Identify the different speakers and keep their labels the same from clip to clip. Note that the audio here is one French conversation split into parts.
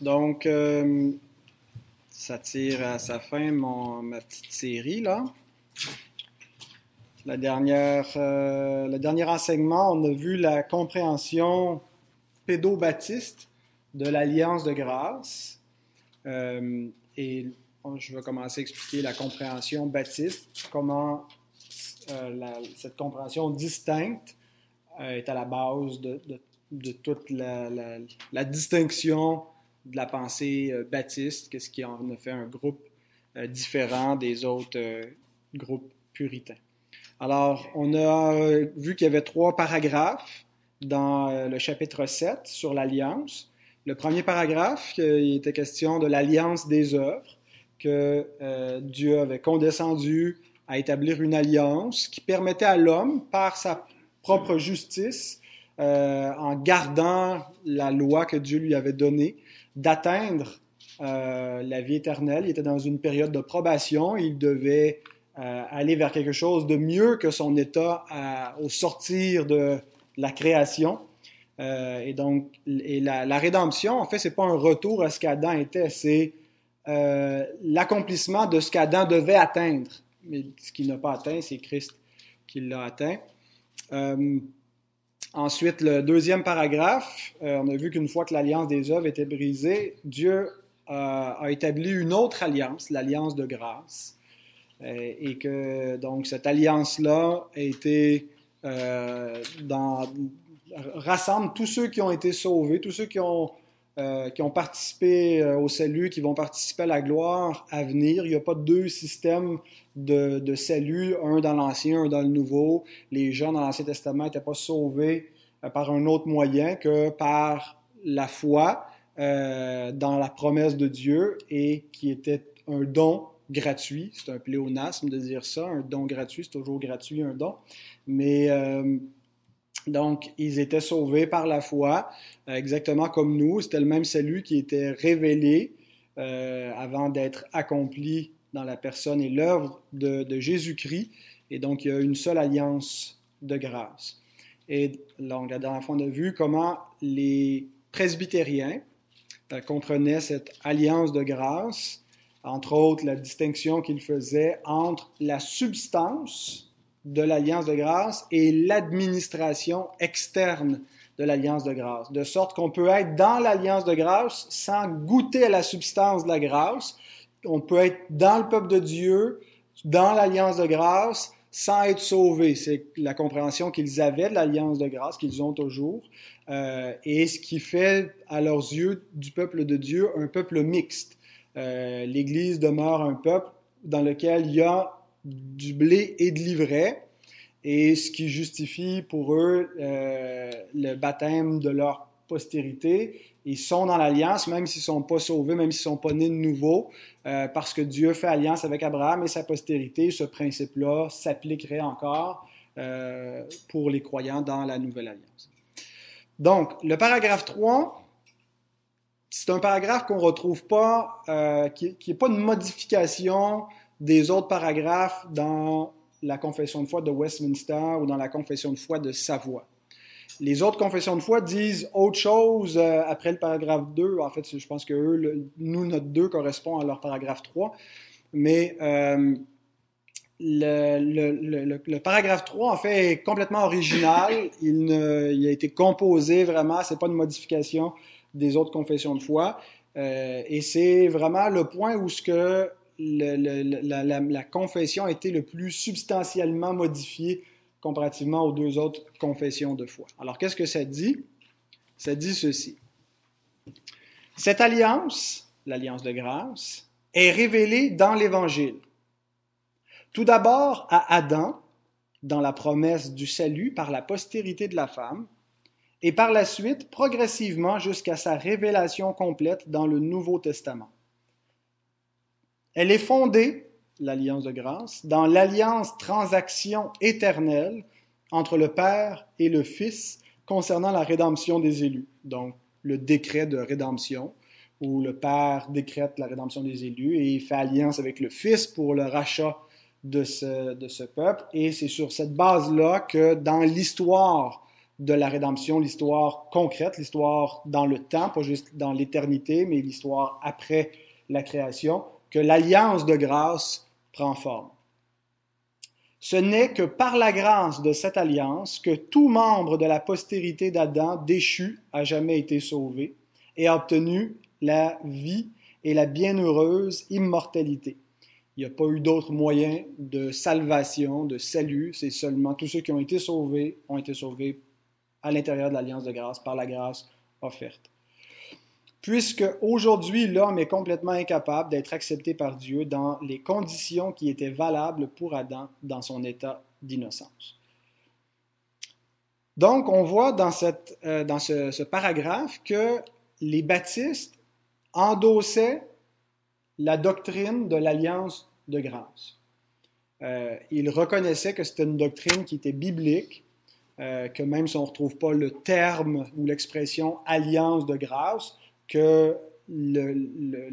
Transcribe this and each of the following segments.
Speaker 1: Donc, euh, ça tire à sa fin mon, ma petite série là. La dernière, euh, le dernier enseignement, on a vu la compréhension pédobaptiste de l'alliance de grâce. Euh, et je vais commencer à expliquer la compréhension baptiste, comment cette compréhension distincte est à la base de, de, toute la, la, distinction de la pensée euh, baptiste, qu'est-ce qui en a fait un groupe euh, différent des autres euh, groupes puritains. Alors, on a vu qu'il y avait trois paragraphes dans le chapitre 7 sur l'alliance. Le premier paragraphe, il était question de l'alliance des œuvres, que Dieu avait condescendu à établir une alliance qui permettait à l'homme, par sa propre justice, en gardant la loi que Dieu lui avait donnée, d'atteindre euh, la vie éternelle. Il était dans une période de probation. Il devait euh, aller vers quelque chose de mieux que son état au sortir de la création. Euh, et donc, et la, la, rédemption, en fait, c'est pas un retour à ce qu'Adam était, c'est l'accomplissement de ce qu'Adam devait atteindre. Mais ce qu'il n'a pas atteint, c'est Christ qui l'a atteint. Ensuite, le deuxième paragraphe, euh, on a vu qu'une fois que l'alliance des œuvres était brisée, Dieu euh, a établi une autre alliance, l'alliance de grâce, euh, et que donc cette alliance-là a été rassemble tous ceux qui ont été sauvés, tous ceux qui ont qui ont participé au salut, qui vont participer à la gloire à venir. Il n'y a pas deux systèmes de, salut, un dans l'Ancien, un dans le Nouveau. Les gens dans l'Ancien Testament n'étaient pas sauvés euh, par un autre moyen que par la foi euh, dans la promesse de Dieu et qui était un don gratuit. C'est un pléonasme de dire ça, un don gratuit, c'est toujours gratuit un don. Mais euh, donc, ils étaient sauvés par la foi, euh, exactement comme nous. C'était le même salut qui était révélé euh, avant d'être accompli dans la personne et l'œuvre de, Jésus-Christ. Et donc, il y a une seule alliance de grâce. Et donc, la dernière fois, on a vu comment les presbytériens euh, comprenaient cette alliance de grâce, entre autres la distinction qu'ils faisaient entre la substance de l'alliance de grâce et l'administration externe de l'alliance de grâce, de sorte qu'on peut être dans l'alliance de grâce sans goûter à la substance de la grâce, on peut être dans le peuple de Dieu, dans l'alliance de grâce, sans être sauvé. C'est la compréhension qu'ils avaient de l'alliance de grâce, qu'ils ont toujours, euh, et ce qui fait à leurs yeux du peuple de Dieu un peuple mixte. Euh, L'Église demeure un peuple dans lequel il y a du blé et de l'ivraie, et ce qui justifie pour eux euh, le baptême de leur postérité. Ils sont dans l'alliance, même s'ils ne sont pas sauvés, même s'ils ne sont pas nés de nouveau, euh, parce que Dieu fait alliance avec Abraham et sa postérité. Ce principe-là s'appliquerait encore euh, pour les croyants dans la nouvelle alliance. Donc, le paragraphe 3, c'est un paragraphe qu'on ne retrouve pas, qui n'est pas une modification des autres paragraphes dans la confession de foi de Westminster ou dans la confession de foi de Savoie. Les autres confessions de foi disent autre chose euh, après le paragraphe 2. En fait, je pense que nous, notre 2 correspond à leur paragraphe 3. Mais euh, le, paragraphe 3, en fait, est complètement original. Il, a été composé vraiment, c'est pas une modification des autres confessions de foi. Euh, et c'est vraiment le point où ce que la, la, confession a été le plus substantiellement modifiée comparativement aux deux autres confessions de foi. Alors, qu'est-ce que ça dit? Ça dit ceci. Cette alliance, l'alliance de grâce, est révélée dans l'Évangile. Tout d'abord à Adam, dans la promesse du salut par la postérité de la femme, et par la suite progressivement jusqu'à sa révélation complète dans le Nouveau Testament. Elle est fondée l'alliance de grâce, dans l'alliance transaction éternelle entre le Père et le Fils concernant la rédemption des élus. Donc, le décret de rédemption, où le Père décrète la rédemption des élus et il fait alliance avec le Fils pour le rachat de ce, de ce peuple. Et c'est sur cette base-là que dans l'histoire de la rédemption, l'histoire concrète, l'histoire dans le temps, pas juste dans l'éternité, mais l'histoire après la création, que l'alliance de grâce prend forme. Ce n'est que par la grâce de cette alliance que tout membre de la postérité d'Adam déchu a jamais été sauvé et a obtenu la vie et la bienheureuse immortalité. Il n'y a pas eu d'autre moyen de salvation, de salut. C'est seulement tous ceux qui ont été sauvés ont été sauvés à l'intérieur de l'alliance de grâce par la grâce offerte. Puisque aujourd'hui l'homme est complètement incapable d'être accepté par Dieu dans les conditions qui étaient valables pour Adam dans son état d'innocence. Donc, on voit dans, euh, ce paragraphe que les baptistes endossaient la doctrine de l'alliance de grâce. Euh, ils reconnaissaient que c'était une doctrine qui était biblique, euh, que même si on ne retrouve pas le terme ou l'expression alliance de grâce, que le, le,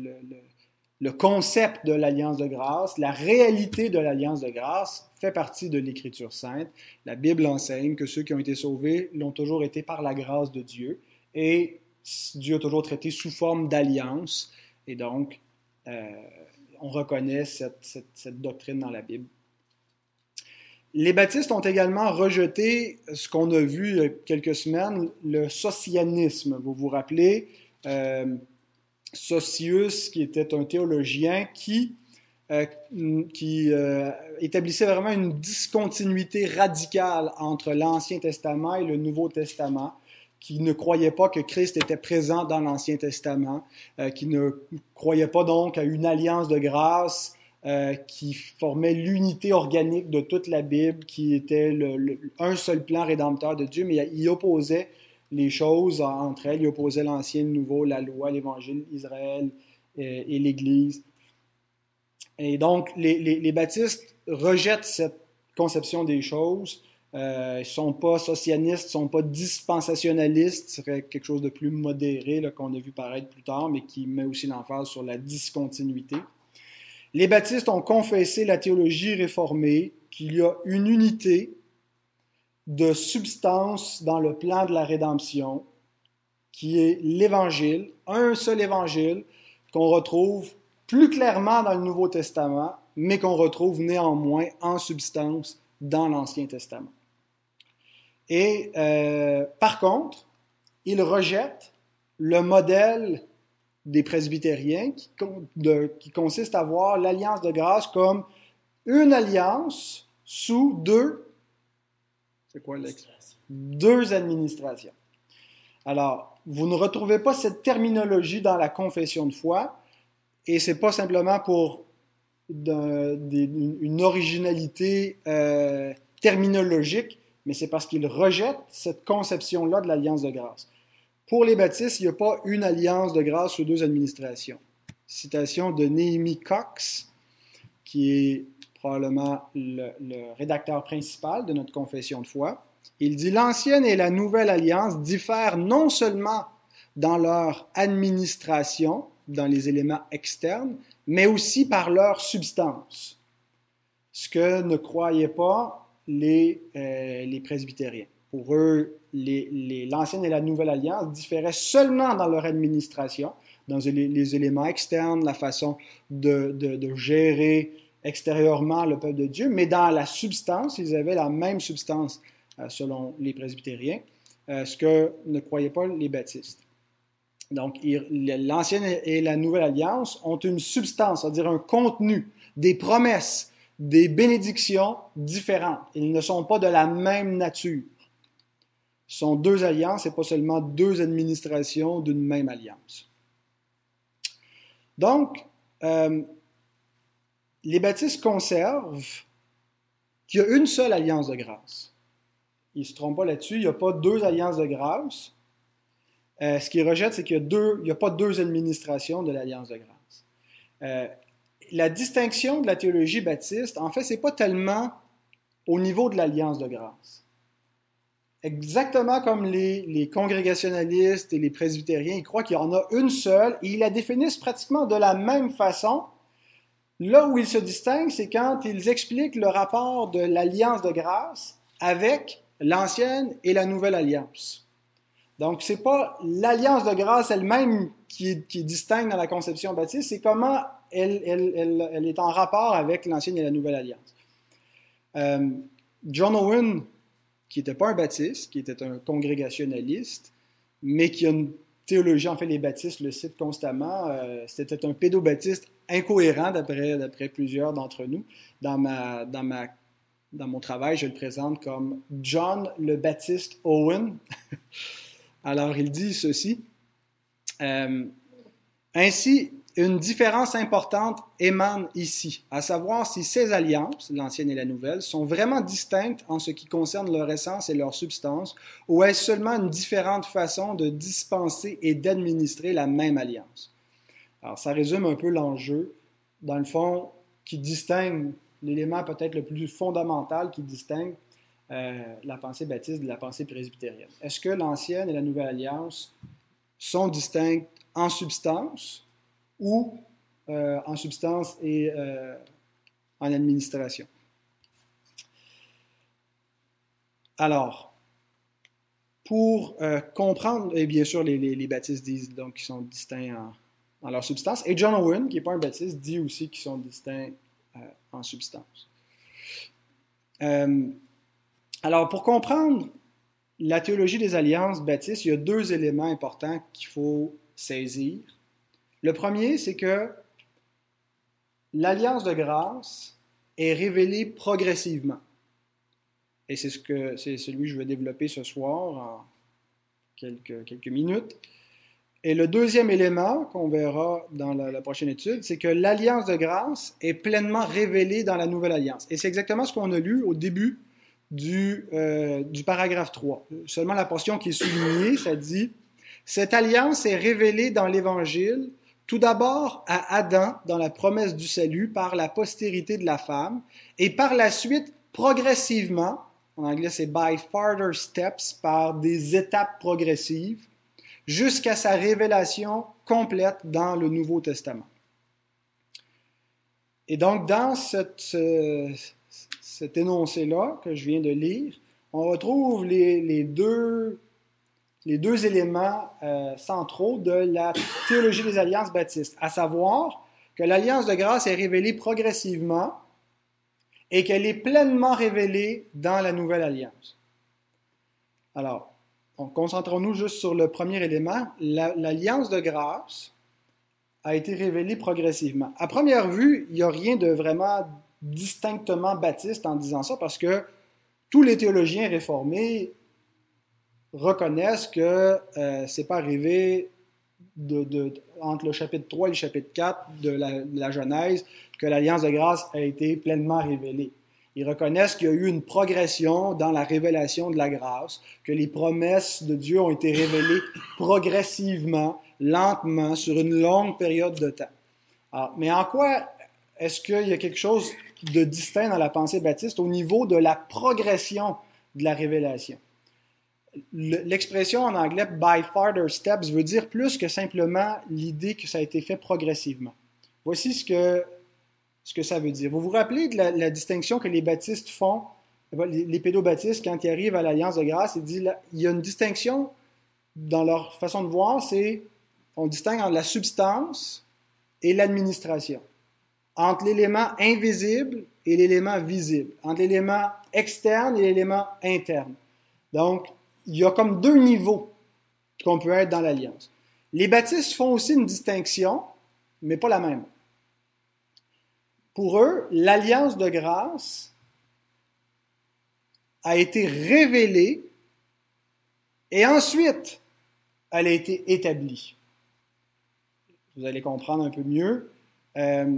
Speaker 1: le, concept de l'alliance de grâce, la réalité de l'alliance de grâce fait partie de l'Écriture sainte. La Bible enseigne que ceux qui ont été sauvés l'ont toujours été par la grâce de Dieu et Dieu a toujours traité sous forme d'alliance. Et donc, euh, on reconnaît cette, cette, doctrine dans la Bible. Les baptistes ont également rejeté ce qu'on a vu il y a quelques semaines, le socianisme. Vous vous rappelez, Socius, qui était un théologien qui, euh, qui euh, établissait vraiment une discontinuité radicale entre l'Ancien Testament et le Nouveau Testament qui ne croyait pas que Christ était présent dans l'Ancien Testament, euh, qui ne croyait pas donc à une alliance de grâce euh, qui formait l'unité organique de toute la Bible, qui était le, un seul plan rédempteur de Dieu, mais il opposait les choses entre elles, il opposait l'Ancien, le Nouveau, la loi, l'Évangile, Israël et, euh, et l'Église. Et donc, les, les, les baptistes rejettent cette conception des choses euh, ils ne sont pas socianistes, ils ne sont pas dispensationalistes, serait quelque chose de plus modéré qu'on a vu paraître plus tard, mais qui met aussi l'emphase sur la discontinuité. Les baptistes ont confessé la théologie réformée, qu'il y a une unité de substance dans le plan de la rédemption, qui est l'Évangile, un seul Évangile qu'on retrouve plus clairement dans le Nouveau Testament, mais qu'on retrouve néanmoins en substance dans l'Ancien Testament. Et euh, par contre, il rejette le modèle des presbytériens qui, qui consiste à voir l'alliance de grâce comme une alliance sous deux, c'est quoi Deux administrations. Alors, vous ne retrouvez pas cette terminologie dans la confession de foi, et c'est pas simplement pour une originalité euh, terminologique, mais c'est parce qu'ils rejettent cette conception-là de l'alliance de grâce. Pour les baptistes, il n'y a pas une alliance de grâce sous deux administrations. Citation de Néhémie Cox, qui est probablement le, rédacteur principal de notre confession de foi. Il dit L'ancienne et la nouvelle alliance diffèrent non seulement dans leur administration, dans les éléments externes, mais aussi par leur substance. Ce que ne croyaient pas les, euh, les presbytériens. Pour eux, l'ancienne et la nouvelle alliance différaient seulement dans leur administration, dans les, éléments externes, la façon de, de, gérer extérieurement le peuple de Dieu, mais dans la substance, ils avaient la même substance euh, selon les presbytériens, euh, ce que ne croyaient pas les baptistes. Donc, l'ancienne et la nouvelle alliance ont une substance, c'est-à-dire un contenu, des promesses, des bénédictions différentes. Ils ne sont pas de la même nature. Ce sont deux alliances et pas seulement deux administrations d'une même alliance. Donc, euh, les baptistes conservent qu'il y a une seule alliance de grâce. Ils ne se trompent pas là-dessus, il n'y a pas deux alliances de grâce. Euh, ce qu'ils rejettent, c'est qu'il n'y a, pas deux administrations de l'alliance de grâce. Euh, la distinction de la théologie baptiste, en fait, c'est pas tellement au niveau de l'alliance de grâce. Exactement comme les, les, congrégationalistes et les presbytériens, ils croient qu'il y en a une seule et ils la définissent pratiquement de la même façon. Là où ils se distinguent, c'est quand ils expliquent le rapport de l'alliance de grâce avec l'ancienne et la nouvelle alliance. Donc, ce n'est pas l'alliance de grâce elle-même qui distincte dans la conception baptiste, c'est comment elle, est en rapport avec l'ancienne et la nouvelle alliance. Euh, John Owen, qui n'était pas un baptiste, qui était un congrégationaliste, mais qui a une théologie, en fait, les baptistes le citent constamment, euh, c'était un pédobaptiste incohérent d'après plusieurs d'entre nous. Dans, ma, dans, ma, dans mon travail, je le présente comme John le Baptiste Owen. Alors, il dit ceci. Euh, ainsi, une différence importante émane ici, à savoir si ces alliances, l'ancienne et la nouvelle, sont vraiment distinctes en ce qui concerne leur essence et leur substance, ou est-ce seulement une différente façon de dispenser et d'administrer la même alliance? Alors, ça résume un peu l'enjeu, dans le fond, qui distingue l'élément peut-être le plus fondamental qui distingue euh, la pensée baptiste de la pensée presbytérienne. Est-ce que l'ancienne et la nouvelle alliance sont distinctes en substance ou euh, en substance et euh, en administration? Alors, pour comprendre, et bien sûr, les, baptistes disent donc qu'ils sont distincts en, leur substance, et John Owen, qui n'est pas un baptiste, dit aussi qu'ils sont distincts en substance. Alors, pour comprendre la théologie des alliances baptistes, il y a deux éléments importants qu'il faut saisir. Le premier, c'est que l'alliance de grâce est révélée progressivement. Et c'est ce que c'est celui que je vais développer ce soir en quelques, minutes. Et le deuxième élément qu'on verra dans la, prochaine étude, c'est que l'alliance de grâce est pleinement révélée dans la nouvelle alliance. Et c'est exactement ce qu'on a lu au début du, euh, du paragraphe 3. Seulement la portion qui est soulignée, ça dit Cette alliance est révélée dans l'Évangile, tout d'abord à Adam dans la promesse du salut par la postérité de la femme, et par la suite progressivement, en anglais c'est by farther steps, par des étapes progressives, jusqu'à sa révélation complète dans le Nouveau Testament. Et donc, dans cette, cet énoncé-là que je viens de lire, on retrouve les, deux, les deux éléments euh, centraux de la théologie des alliances baptistes, à savoir que l'alliance de grâce est révélée progressivement et qu'elle est pleinement révélée dans la nouvelle alliance. Alors, concentrons-nous juste sur le premier élément. L'alliance de grâce a été révélée progressivement. À première vue, il n'y a rien de vraiment distinctement baptiste en disant ça parce que tous les théologiens réformés reconnaissent que euh, c'est pas arrivé entre le chapitre 3 et le chapitre 4 de la, Genèse que l'alliance de grâce a été pleinement révélée. Ils reconnaissent qu'il y a eu une progression dans la révélation de la grâce, que les promesses de Dieu ont été révélées progressivement, lentement, sur une longue période de temps. mais en quoi est-ce qu'il y a quelque chose de distinct dans la pensée baptiste au niveau de la progression de la révélation? L'expression en anglais by farther steps veut dire plus que simplement l'idée que ça a été fait progressivement. Voici ce que, ce que ça veut dire. Vous vous rappelez de la, distinction que les baptistes font, les, pédobaptistes, quand ils arrivent à l'Alliance de grâce, ils disent il y a une distinction dans leur façon de voir, c'est on distingue entre la substance et l'administration entre l'élément invisible et l'élément visible, entre l'élément externe et l'élément interne. Donc, il y a comme deux niveaux qu'on peut être dans l'alliance. Les baptistes font aussi une distinction, mais pas la même. Pour eux, l'alliance de grâce a été révélée et ensuite, elle a été établie. Vous allez comprendre un peu mieux. Euh,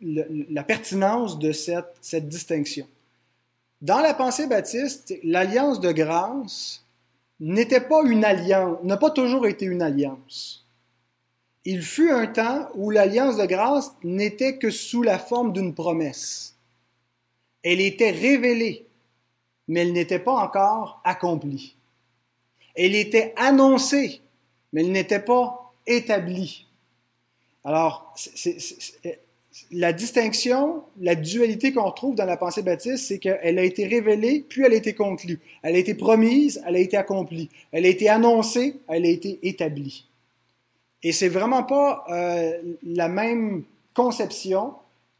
Speaker 1: la pertinence de cette, cette distinction. Dans la pensée baptiste, l'alliance de grâce n'était pas une alliance, n'a pas toujours été une alliance. Il fut un temps où l'alliance de grâce n'était que sous la forme d'une promesse. Elle était révélée, mais elle n'était pas encore accomplie. Elle était annoncée, mais elle n'était pas établie. Alors, la distinction, la dualité qu'on retrouve dans la pensée baptiste, c'est qu'elle a été révélée, puis elle a été conclue. Elle a été promise, elle a été accomplie. Elle a été annoncée, elle a été établie. Et c'est vraiment pas euh, la même conception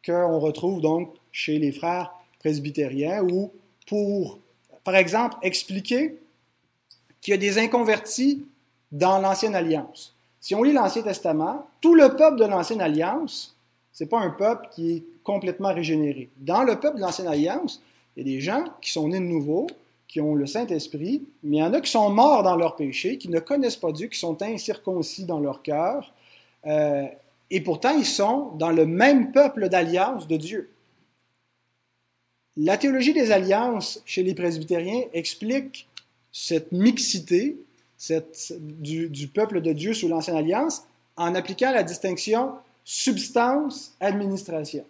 Speaker 1: qu'on retrouve donc chez les frères presbytériens où pour, par exemple, expliquer qu'il y a des inconvertis dans l'Ancienne Alliance. Si on lit l'Ancien Testament, tout le peuple de l'Ancienne Alliance, c'est pas un peuple qui est complètement régénéré. Dans le peuple de l'Ancienne Alliance, il y a des gens qui sont nés de nouveau, qui ont le Saint-Esprit, mais il y en a qui sont morts dans leur péché, qui ne connaissent pas Dieu, qui sont incirconcis dans leur cœur, euh, et pourtant ils sont dans le même peuple d'alliance de Dieu. La théologie des alliances chez les presbytériens explique cette mixité du, peuple de Dieu sous l'ancienne alliance en appliquant la distinction substance-administration.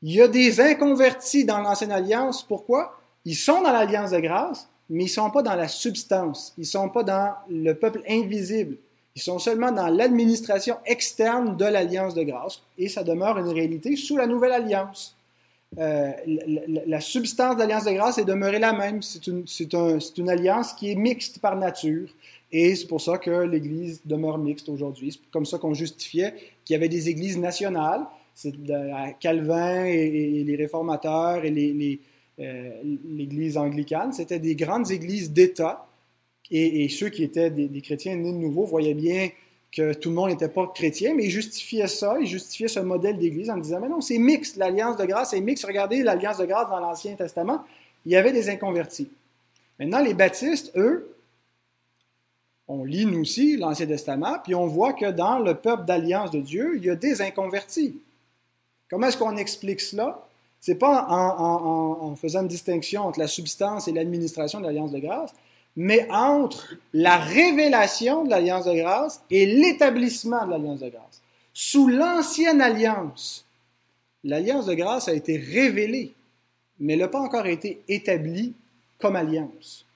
Speaker 1: Il y a des inconvertis dans l'ancienne alliance. Pourquoi? Ils sont dans l'alliance de grâce, mais ils ne sont pas dans la substance. Ils ne sont pas dans le peuple invisible. Ils sont seulement dans l'administration externe de l'alliance de grâce. Et ça demeure une réalité sous la nouvelle alliance. Euh, la, substance de l'alliance de grâce est demeurée la même. C'est une, un, une, alliance qui est mixte par nature. Et c'est pour ça que l'Église demeure mixte aujourd'hui. C'est comme ça qu'on justifiait qu'il y avait des églises nationales. C'est Calvin et, les réformateurs et euh, l'Église anglicane. C'était des grandes églises d'État. Et, ceux qui étaient des, chrétiens nés de nouveau voyaient bien que tout le monde n'était pas chrétien, mais il justifiait ça, il justifiait ce modèle d'Église en disant, mais non, c'est mixte, l'alliance de grâce est mixte. Regardez l'alliance de grâce dans l'Ancien Testament, il y avait des inconvertis. Maintenant, les baptistes, eux, on lit nous aussi l'Ancien Testament, puis on voit que dans le peuple d'alliance de Dieu, il y a des inconvertis. Comment est-ce qu'on explique cela? C'est pas en, en, faisant une distinction entre la substance et l'administration de l'alliance de grâce, mais entre la révélation de l'alliance de grâce et l'établissement de l'alliance de grâce. Sous l'ancienne alliance, l'alliance de grâce a été révélée, mais elle n'a pas encore été établie comme alliance.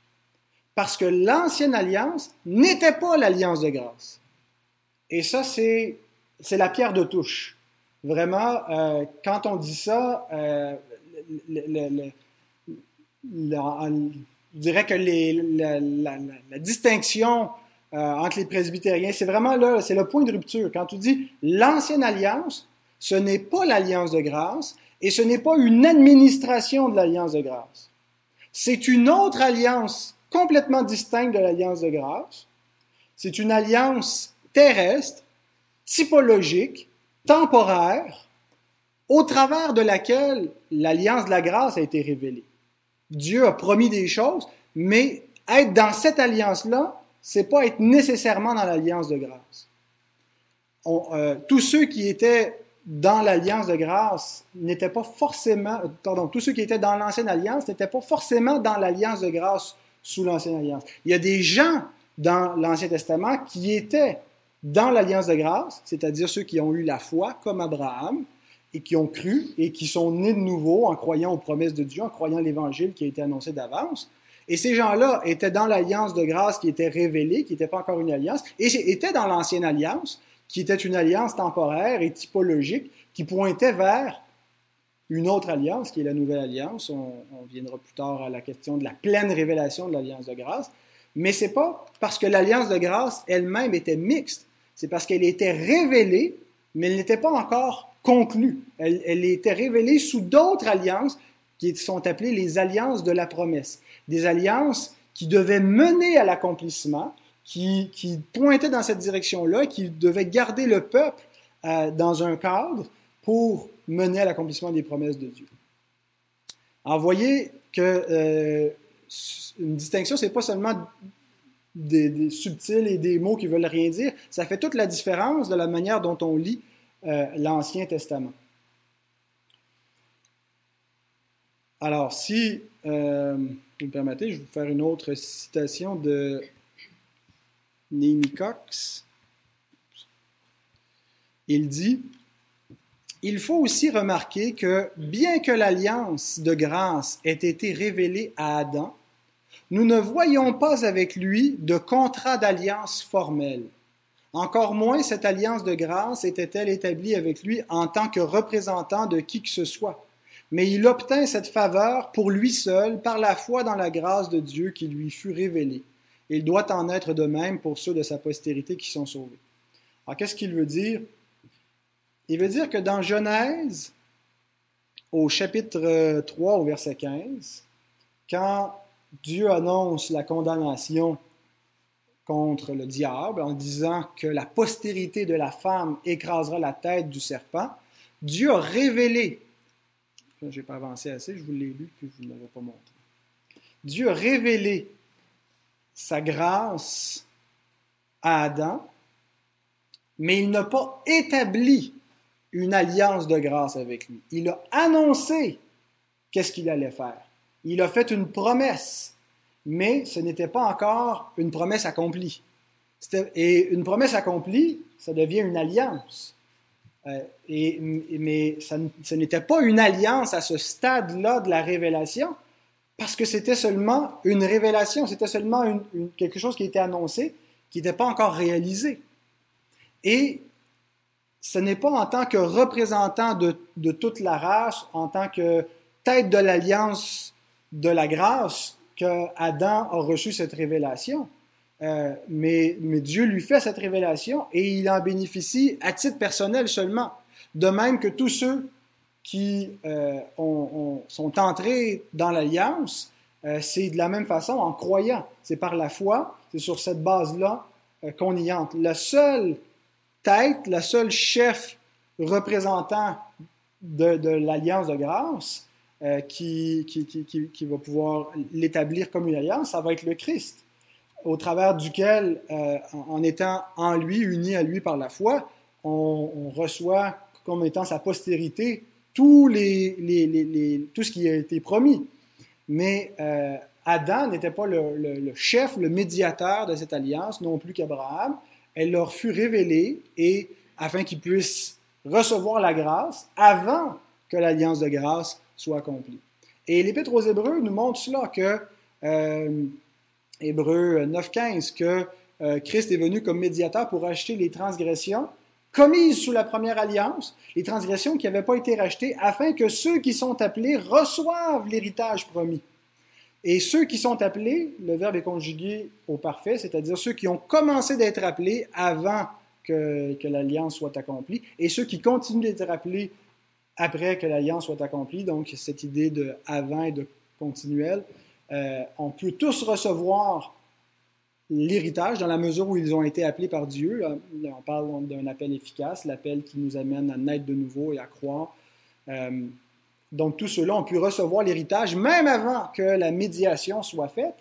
Speaker 1: Parce que l'ancienne alliance n'était pas l'alliance de grâce. Et ça, c'est, la pierre de touche. Vraiment, euh, quand on dit ça, euh, le, je dirais que la, distinction euh, entre les presbytériens, c'est vraiment là, c'est le point de rupture. Quand tu dis l'ancienne alliance, ce n'est pas l'alliance de grâce et ce n'est pas une administration de l'alliance de grâce. C'est une autre alliance complètement distincte de l'alliance de grâce. C'est une alliance terrestre, typologique, temporaire, au travers de laquelle l'alliance de la grâce a été révélée. Dieu a promis des choses, mais être dans cette alliance-là, c'est pas être nécessairement dans l'alliance de grâce. Euh, tous ceux qui étaient dans l'alliance de grâce n'étaient pas forcément, pardon, tous ceux qui étaient dans l'ancienne alliance n'étaient pas forcément dans l'alliance de grâce sous l'ancienne alliance. Il y a des gens dans l'Ancien Testament qui étaient dans l'alliance de grâce, c'est-à-dire ceux qui ont eu la foi, comme Abraham, et qui ont cru et qui sont nés de nouveau en croyant aux promesses de Dieu, en croyant l'évangile qui a été annoncé d'avance. Et ces gens-là étaient dans l'alliance de grâce qui était révélée, qui n'était pas encore une alliance, et étaient dans l'ancienne alliance, qui était une alliance temporaire et typologique, qui pointait vers une autre alliance, qui est la nouvelle alliance. On, viendra plus tard à la question de la pleine révélation de l'alliance de grâce. Mais c'est pas parce que l'alliance de grâce elle-même était mixte, c'est parce qu'elle était révélée, mais elle n'était pas encore conclue. Elle, était révélée sous d'autres alliances qui sont appelées les alliances de la promesse. Des alliances qui devaient mener à l'accomplissement, qui, pointaient dans cette direction-là, qui devaient garder le peuple euh, dans un cadre pour mener à l'accomplissement des promesses de Dieu. Alors, voyez que euh, une distinction, c'est pas seulement des, des, subtils et des mots qui veulent rien dire, ça fait toute la différence de la manière dont on lit euh, l'Ancien Testament. Alors, si euh, vous me permettez, je vais vous faire une autre citation de Némi Cox. Il dit Il faut aussi remarquer que, bien que l'alliance de grâce ait été révélée à Adam, nous ne voyons pas avec lui de contrat d'alliance formel Encore moins cette alliance de grâce était-elle établie avec lui en tant que représentant de qui que ce soit. Mais il obtint cette faveur pour lui seul par la foi dans la grâce de Dieu qui lui fut révélée. Il doit en être de même pour ceux de sa postérité qui sont sauvés. Alors qu'est-ce qu'il veut dire? Il veut dire que dans Genèse, au chapitre 3, au verset 15, quand Dieu annonce la condamnation contre le diable en disant que la postérité de la femme écrasera la tête du serpent, Dieu a révélé, je n'ai pas avancé assez, je vous l'ai lu, puis je ne l'avais pas montré. Dieu a révélé sa grâce à Adam, mais il n'a pas établi une alliance de grâce avec lui. Il a annoncé qu'est-ce qu'il allait faire. Il a fait une promesse mais ce n'était pas encore une promesse accomplie. Et une promesse accomplie, ça devient une alliance. Euh, et, mais ce n'était pas une alliance à ce stade-là de la révélation, parce que c'était seulement une révélation, c'était seulement quelque chose qui était annoncé, qui n'était pas encore réalisé. Et ce n'est pas en tant que représentant de, toute la race, en tant que tête de l'alliance de la grâce, Adam a reçu cette révélation. Euh, mais, Dieu lui fait cette révélation et il en bénéficie à titre personnel seulement. De même que tous ceux qui euh, sont entrés dans l'alliance, euh, c'est de la même façon en croyant. C'est par la foi, c'est sur cette base-là qu'on y entre. La seule tête, la seule chef représentant de l'alliance de grâce, euh, qui, qui, qui, qui, va pouvoir l'établir comme une alliance, ça va être le Christ, au travers duquel, euh, en, étant en lui, uni à lui par la foi, on, reçoit comme étant sa postérité les, les, les, tout ce qui a été promis. Mais euh, Adam n'était pas le, le, le, chef, le médiateur de cette alliance, non plus qu'Abraham. Elle leur fut révélée et afin qu'ils puissent recevoir la grâce avant que l'alliance de grâce soit accompli. Et l'Épître aux Hébreux nous montre cela que, euh, Hébreux 9.15, que euh, Christ est venu comme médiateur pour racheter les transgressions commises sous la première alliance, les transgressions qui n'avaient pas été rachetées, afin que ceux qui sont appelés reçoivent l'héritage promis. Et ceux qui sont appelés, le verbe est conjugué au parfait, c'est-à-dire ceux qui ont commencé d'être appelés avant que, l'alliance soit accomplie, et ceux qui continuent d'être appelés après que l'alliance soit accomplie, donc cette idée de avant et de continuel, euh, on peut tous recevoir l'héritage dans la mesure où ils ont été appelés par Dieu. on parle d'un appel efficace, l'appel qui nous amène à naître de nouveau et à croire. Euh, donc tous ceux-là ont pu recevoir l'héritage même avant que la médiation soit faite,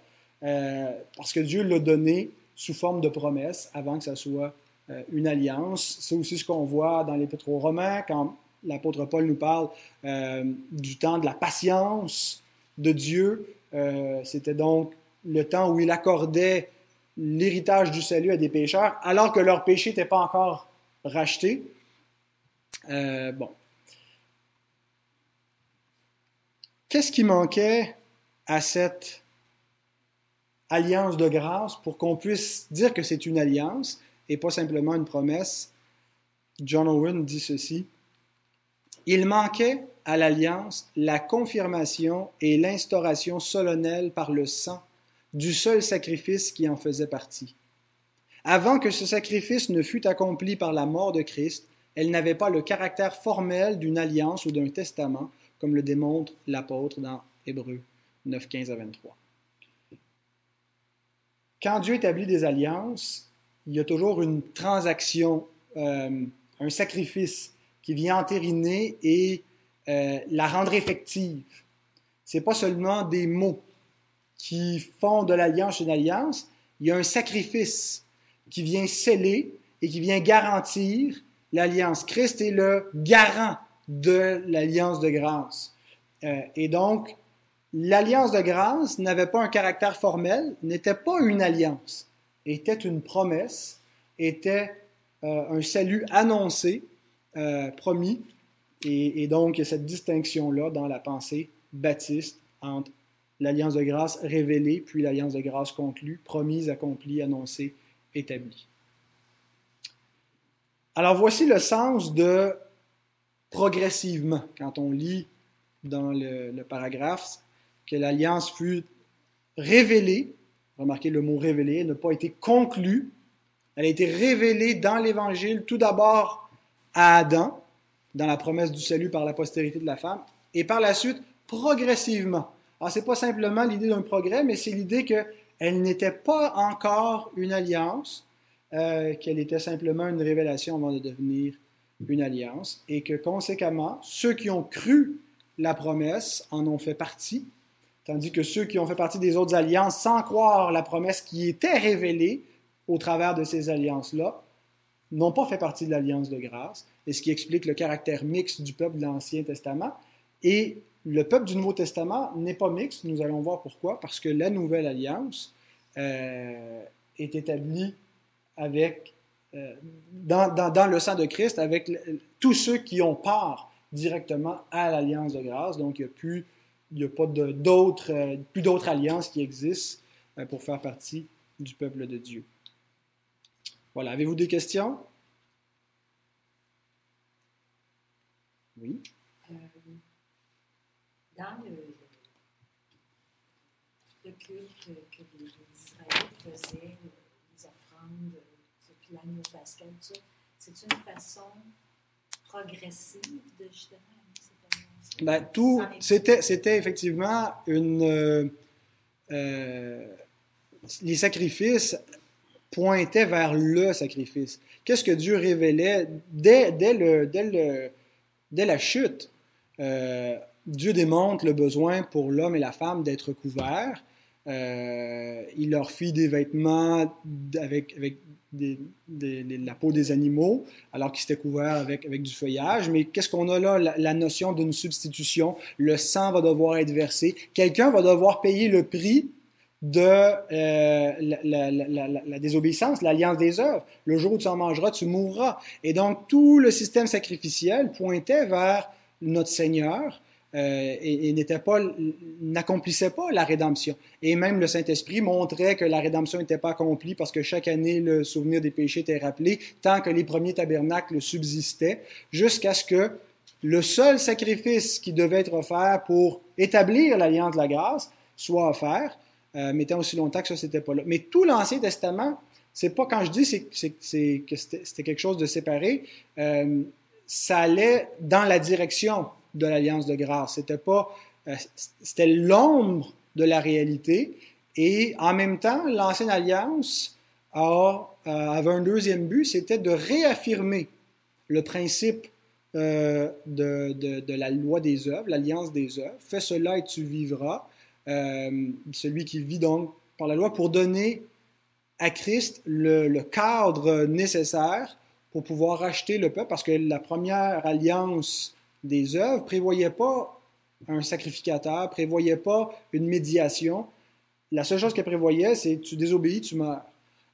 Speaker 1: euh, parce que Dieu l'a donné sous forme de promesse avant que ça soit une alliance. C'est aussi ce qu'on voit dans l'Épître aux Romains, quand l'apôtre Paul nous parle euh, du temps de la patience de Dieu. Euh, c'était donc le temps où il accordait l'héritage du salut à des pécheurs, alors que leur péché n'était pas encore racheté. Euh, bon. Qu'est-ce qui manquait à cette alliance de grâce pour qu'on puisse dire que c'est une alliance et pas simplement une promesse? John Owen dit ceci. Il manquait à l'alliance la confirmation et l'instauration solennelle par le sang du seul sacrifice qui en faisait partie. Avant que ce sacrifice ne fût accompli par la mort de Christ, elle n'avait pas le caractère formel d'une alliance ou d'un testament, comme le démontre l'apôtre dans Hébreux 9, 15 à 23. Quand Dieu établit des alliances, il y a toujours une transaction, euh, un sacrifice qui vient entériner et euh, la rendre effective. Ce n'est pas seulement des mots qui font de l'alliance une alliance, il y a un sacrifice qui vient sceller et qui vient garantir l'alliance. Christ est le garant de l'alliance de grâce. Euh, et donc, l'alliance de grâce n'avait pas un caractère formel, n'était pas une alliance, était une promesse, était euh, un salut annoncé euh, promis. Et, donc, y a cette distinction-là dans la pensée baptiste entre l'alliance de grâce révélée, puis l'alliance de grâce conclue, promise, accomplie, annoncée, établie. Alors voici le sens de progressivement, quand on lit dans le, paragraphe que l'alliance fut révélée, remarquez le mot révélé, elle n'a pas été conclue, elle a été révélée dans l'Évangile tout d'abord à Adam, dans la promesse du salut par la postérité de la femme, et par la suite progressivement. Alors, ce n'est pas simplement l'idée d'un progrès, mais c'est l'idée qu'elle n'était pas encore une alliance, euh, qu'elle était simplement une révélation avant de devenir une alliance, et que conséquemment, ceux qui ont cru la promesse en ont fait partie, tandis que ceux qui ont fait partie des autres alliances sans croire la promesse qui était révélée au travers de ces alliances-là, n'ont pas fait partie de l'alliance de grâce, et ce qui explique le caractère mixte du peuple de l'Ancien Testament. Et le peuple du Nouveau Testament n'est pas mixte, nous allons voir pourquoi, parce que la nouvelle alliance euh, est établie avec, dans, dans, le sang de Christ avec tous ceux qui ont part directement à l'alliance de grâce. Donc, il n'y a plus, a pas d'autres, euh, d'autres alliances qui existent euh, pour faire partie du peuple de Dieu. Voilà. Avez-vous des questions? Oui.
Speaker 2: Euh, dans le, le culte que les Israélites faisaient, l'agneau pascal, c'est une façon progressive de justement
Speaker 1: ben, tout, c'était, c'était effectivement une. Euh, euh, les sacrifices pointaient vers le sacrifice. Qu'est-ce que Dieu révélait dès, dès, le, dès, le, dès la chute? Euh, Dieu démontre le besoin pour l'homme et la femme d'être couverts. Il leur fit des vêtements avec, avec des, des, la peau des animaux, alors qu'ils étaient couverts avec, avec du feuillage. Mais qu'est-ce qu'on a là? La, la notion d'une substitution. Le sang va devoir être versé. Quelqu'un va devoir payer le prix de euh, la, la, la, désobéissance, l'alliance des œuvres. Le jour où tu en mangeras, tu mourras. Et donc, tout le système sacrificiel pointait vers notre Seigneur euh, et, n'accomplissait pas la rédemption. Et même le Saint-Esprit montrait que la rédemption n'était pas accomplie parce que chaque année, le souvenir des péchés était rappelé, tant que les premiers tabernacles subsistaient, jusqu'à ce que le seul sacrifice qui devait être offert pour établir l'alliance de la grâce soit offert euh, mais tant aussi longtemps que ça, c'était pas là. Mais tout l'Ancien Testament, c'est pas quand je dis c'est, que c'était, c'était quelque chose de séparé, euh, ça allait dans la direction de l'alliance de grâce. C'était pas, euh, c'était l'ombre de la réalité. Et en même temps, l'ancienne alliance euh, avait un deuxième but, c'était de réaffirmer le principe euh, de, de, la loi des œuvres, l'alliance des œuvres. Fais cela et tu vivras. Celui qui vit donc par la loi, pour donner à Christ le, cadre nécessaire pour pouvoir racheter le peuple, parce que la première alliance des œuvres prévoyait pas un sacrificateur, prévoyait pas une médiation. La seule chose qu'elle prévoyait, c'est tu désobéis, tu meurs.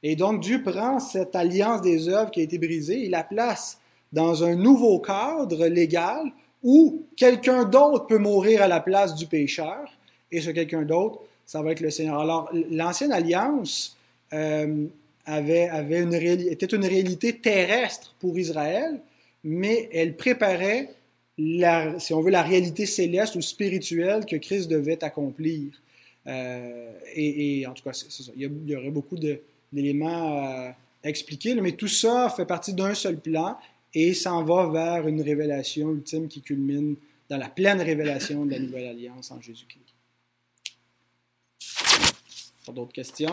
Speaker 1: Et donc Dieu prend cette alliance des œuvres qui a été brisée, il la place dans un nouveau cadre légal où quelqu'un d'autre peut mourir à la place du pécheur et ce quelqu'un d'autre, ça va être le Seigneur. Alors, l'ancienne alliance euh, avait, était une réalité terrestre pour Israël, mais elle préparait, la, si on veut, la réalité céleste ou spirituelle que Christ devait accomplir. Euh, et, en tout cas. Il y, aurait beaucoup d'éléments à expliquer, mais tout ça fait partie d'un seul plan et s'en va vers une révélation ultime qui culmine dans la pleine révélation de la nouvelle alliance en Jésus-Christ. D'autres questions?